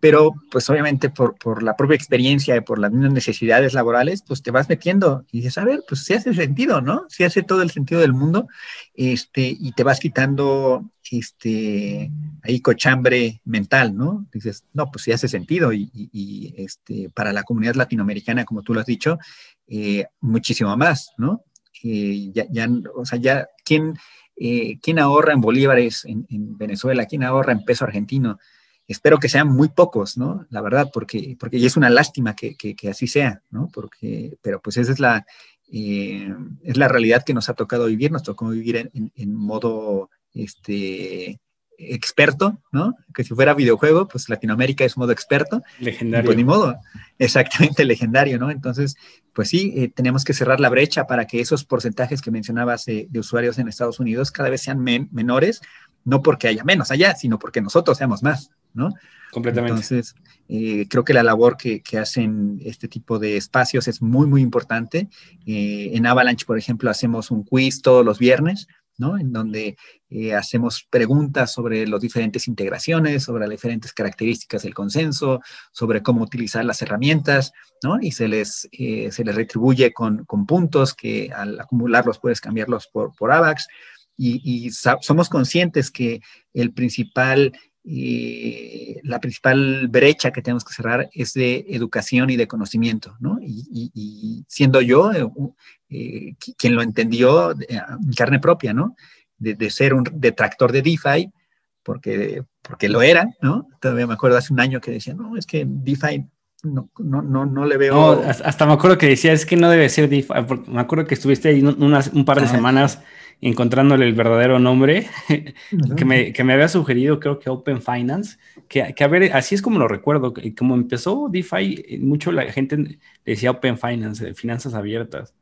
pero pues obviamente por, por, la propia experiencia y por las mismas necesidades laborales, pues te vas metiendo y dices, a ver, pues sí hace sentido, ¿no? Sí hace todo el sentido del mundo, este, y te vas quitando, este, ahí cochambre mental, ¿no? Dices, no, pues sí hace sentido y, y, este, para la comunidad latinoamericana, como tú lo has dicho, eh, muchísimo más, ¿no? Eh, ya, ya, o sea, ya, ¿quién, eh, ¿quién ahorra en bolívares en, en Venezuela? ¿Quién ahorra en peso argentino? Espero que sean muy pocos, ¿no? La verdad, porque, porque es una lástima que, que, así sea, ¿no? Porque, pero pues esa es la, es la realidad que nos ha tocado vivir, nos tocó vivir en, modo este, experto, ¿no? Que si fuera videojuego, pues Latinoamérica es modo experto. Legendario. Pues ni modo, exactamente legendario, ¿no? Entonces, pues sí, eh, tenemos que cerrar la brecha para que esos porcentajes que mencionabas de usuarios en Estados Unidos cada vez sean menores, no porque haya menos allá, sino porque nosotros seamos más, ¿no? Completamente. Entonces, eh, creo que la labor que, hacen este tipo de espacios es muy, muy importante. Eh, en Avalanche, por ejemplo, hacemos un quiz todos los viernes en donde eh, hacemos preguntas sobre las diferentes integraciones, sobre las diferentes características del consenso, sobre cómo utilizar las herramientas, ¿no? Y se les, eh, se les retribuye con, puntos que al acumularlos puedes cambiarlos por, por AVAX. Y, somos conscientes que el principal eh, la principal brecha que tenemos que cerrar es de educación y de conocimiento, ¿no? Y, siendo yo eh, quien lo entendió en carne propia, ¿no? De, ser un detractor de DeFi, porque, porque lo era, ¿no? Todavía me acuerdo hace un año que decía, no, es que DeFi no, no, no, no le veo. No, hasta me acuerdo que decía, es que no debe ser DeFi. Me acuerdo que estuviste ahí un par de ah, semanas encontrándole el verdadero nombre, que, me, que, me, había sugerido, creo que Open Finance, que, que, a ver, así es como lo recuerdo, como empezó DeFi, mucho la gente decía Open Finance, finanzas abiertas.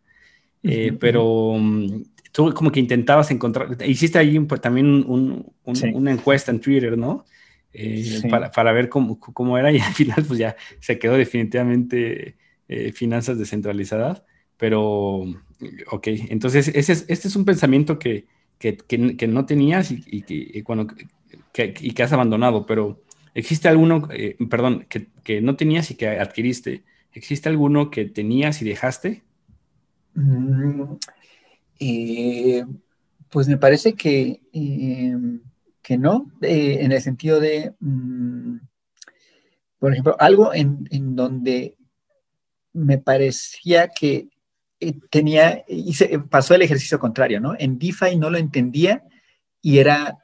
Eh, pero mm, tú como que intentabas encontrar, hiciste ahí también una encuesta en Twitter, ¿no? Eh, para, ver cómo, cómo, era y al final pues ya se quedó definitivamente eh, finanzas descentralizadas, pero ok, entonces ese este es un pensamiento que, que, que, no tenías y, y que, cuando, y que has abandonado, pero ¿existe alguno, perdón, que, no tenías y que adquiriste? ¿Existe alguno que tenías y dejaste? Mm, eh, pues me parece que, em, que no, eh, en el sentido de, mm, por ejemplo, algo en, donde me parecía que eh, tenía, hice, pasó el ejercicio contrario, ¿no? En DeFi no lo entendía y era,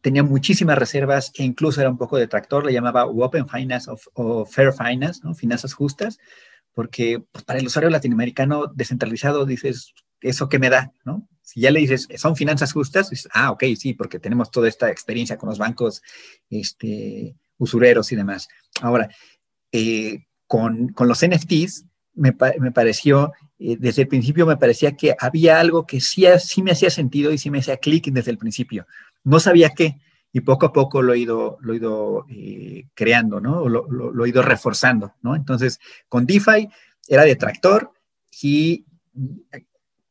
tenía muchísimas reservas e incluso era un poco detractor, le llamaba Open Finance o Fair Finance, ¿no? Finanzas justas, porque pues, para el usuario latinoamericano descentralizado dices, ¿eso qué me da? ¿no? Si ya le dices, son finanzas justas, dices, ah, ok, sí, porque tenemos toda esta experiencia con los bancos este, usureros y demás. Ahora, eh, con, con, los NFTs, me, me pareció, eh, desde el principio me parecía que había algo que sí, me hacía sentido y sí me hacía clic desde el principio. No sabía qué, y poco a poco lo he ido, lo eh, creando. Lo, lo, he ido reforzando. Entonces, con DeFi era detractor y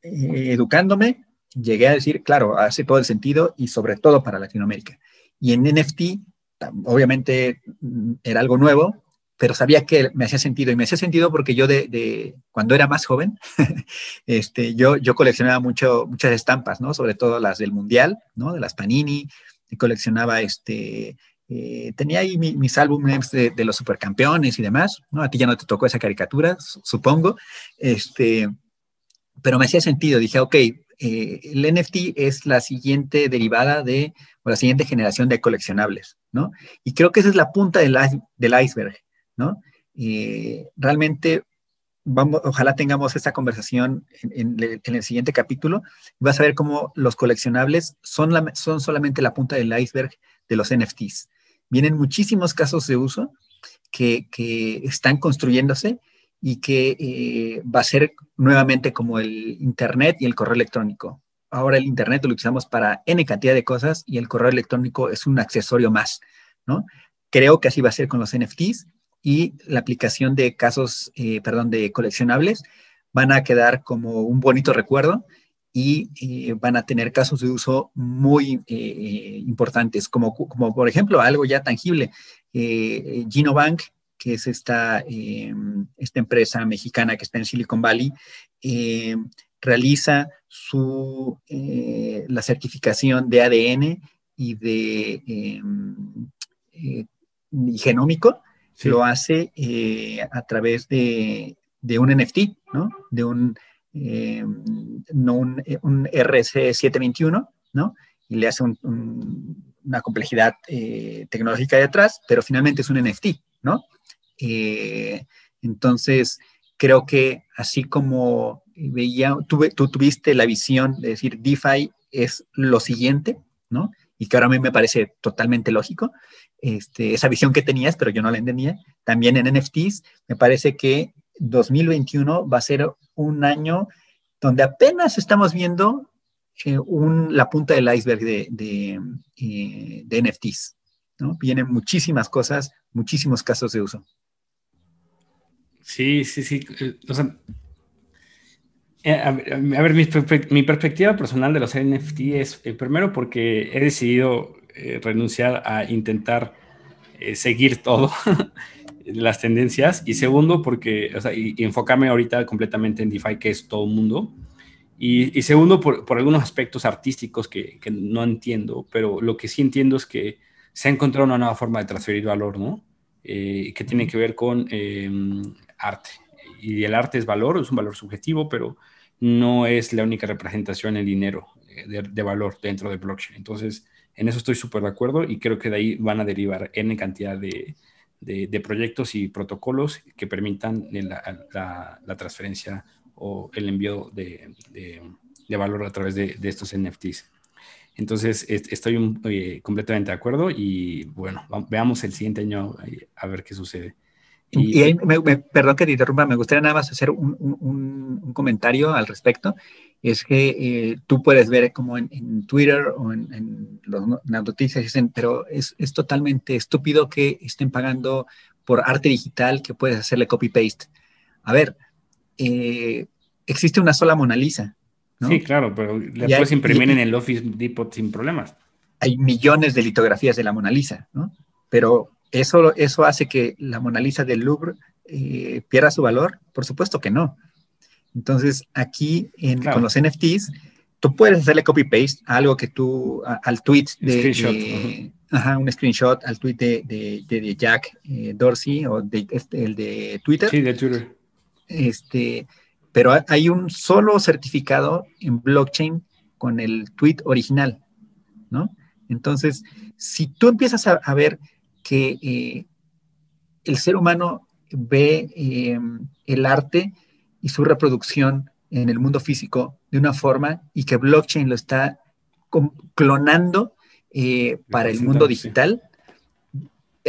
eh, educándome llegué a decir, claro, hace todo el sentido y sobre todo para Latinoamérica. Y en NFT, obviamente mm, era algo nuevo, pero sabía que me hacía sentido y me hacía sentido porque yo de, cuando era más joven, este, yo, yo coleccionaba mucho, muchas estampas, ¿no? Sobre todo las del Mundial, ¿no? De las Panini, y coleccionaba este, eh, tenía ahí mis álbumes de, los supercampeones y demás, ¿no? A ti ya no te tocó esa caricatura, supongo, este, pero me hacía sentido, dije, ok, eh, el NFT es la siguiente derivada de, o la siguiente generación de coleccionables, ¿no? Y creo que esa es la punta del, del iceberg, ¿no? Eh, realmente Vamos, ojalá tengamos esta conversación en, el siguiente capítulo. Vas a ver cómo los coleccionables son, son solamente la punta del iceberg de los NFTs. Vienen muchísimos casos de uso que, están construyéndose y que eh, va a ser nuevamente como el Internet y el correo electrónico. Ahora el Internet lo utilizamos para N cantidad de cosas y el correo electrónico es un accesorio más, ¿no? Creo que así va a ser con los NFTs y la aplicación de casos, eh, perdón, de coleccionables van a quedar como un bonito recuerdo y eh, van a tener casos de uso muy eh, importantes, como, como por ejemplo algo ya tangible. Genobank, que es esta, esta empresa mexicana que está en Silicon Valley, realiza su, la certificación de ADN y de genómico lo hace eh, a través de, un NFT, ¿no? De un, eh, no un, RC721, ¿no? Y le hace una complejidad eh, tecnológica detrás, pero finalmente es un NFT, ¿no? entonces, creo que así como veía, tuve, tú tuviste la visión de decir DeFi es lo siguiente, ¿no? Y que ahora a mí me parece totalmente lógico, este, esa visión que tenías, pero yo no la entendía. También en NFTs, me parece que 2021 va a ser un año donde apenas estamos viendo eh, la punta del iceberg de, eh, NFTs. Vienen muchísimas cosas, muchísimos casos de uso. Sí, sí, sí. Eh, a ver, mi, perspectiva personal de los NFT es, primero, porque he decidido renunciar a intentar seguir todo, las tendencias, y segundo, porque, o sea, y, enfocarme ahorita completamente en DeFi, que es todo mundo, y, segundo, por, por, algunos aspectos artísticos que, que, no entiendo, pero lo que sí entiendo es que se ha encontrado una nueva forma de transferir valor, ¿no? Eh, que tiene que ver con em, arte. Y el arte es valor, es un valor subjetivo, pero no es la única representación en dinero eh, de, de valor dentro de blockchain. Entonces, en eso estoy súper de acuerdo y creo que de ahí van a derivar N cantidad de, de, proyectos y protocolos que permitan la, la, transferencia o el envío de, de valor a través de, estos NFTs. Entonces, estoy eh, completamente de acuerdo y bueno, veamos el siguiente año eh, a ver qué sucede. Y, ahí, perdón que te interrumpa, me gustaría nada más hacer un, un, un comentario al respecto. Es que eh, tú puedes ver como en, Twitter o en, en, las noticias dicen, pero es, es, totalmente estúpido que estén pagando por arte digital que puedes hacerle copy-paste. A ver, existe una sola Mona Lisa Sí, claro, pero la puedes imprimir en el Office Depot sin problemas. Hay millones de litografías de la Mona Lisa, ¿no? Pero eso, eso hace que la Mona Lisa del Louvre eh, pierda su valor. Por supuesto que no. Entonces, aquí con los NFTs, tú puedes hacerle copy-paste a algo que tú, al tweet de, ajá, un screenshot al tweet de, de, Jack eh, Dorsey o este, el de Twitter. Sí, de Twitter. Este, pero hay un solo certificado en blockchain con el tweet original, ¿no? Entonces, si tú empiezas a, ver que eh, el ser humano ve eh, el arte y su reproducción en el mundo físico de una forma y que blockchain lo está clonando eh, para el mundo digital,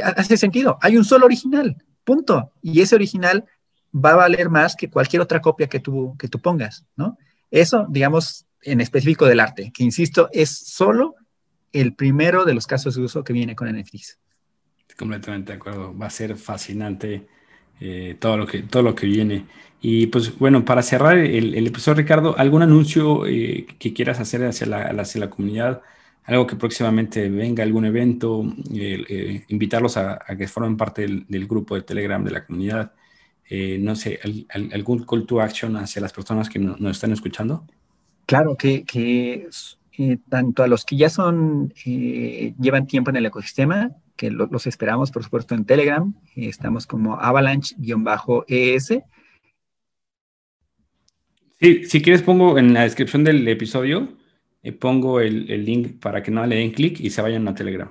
hace sentido. Hay un solo original, punto. Y ese original va a valer más que cualquier otra copia que tú, que tú pongas, ¿no? Eso, digamos, en específico del arte, que insisto, es solo el primero de los casos de uso que viene con NFTs. Completamente de acuerdo. Va a ser fascinante eh, todo, lo que, todo lo que viene. Y pues bueno, para cerrar el, episodio, Ricardo, ¿algún anuncio eh, que quieras hacer hacia la, hacia la comunidad? Algo que próximamente venga, algún evento, eh, invitarlos a, que formen parte del, grupo de Telegram de la comunidad. No sé, algún call to action hacia las personas que nos están escuchando? Claro, que, que eh, tanto a los que ya son, eh, llevan tiempo en el ecosistema, que los esperamos, por supuesto, en Telegram, estamos como avalanche-es. Sí, si quieres pongo en la descripción del episodio, pongo el, el, link para que no le den clic y se vayan a Telegram.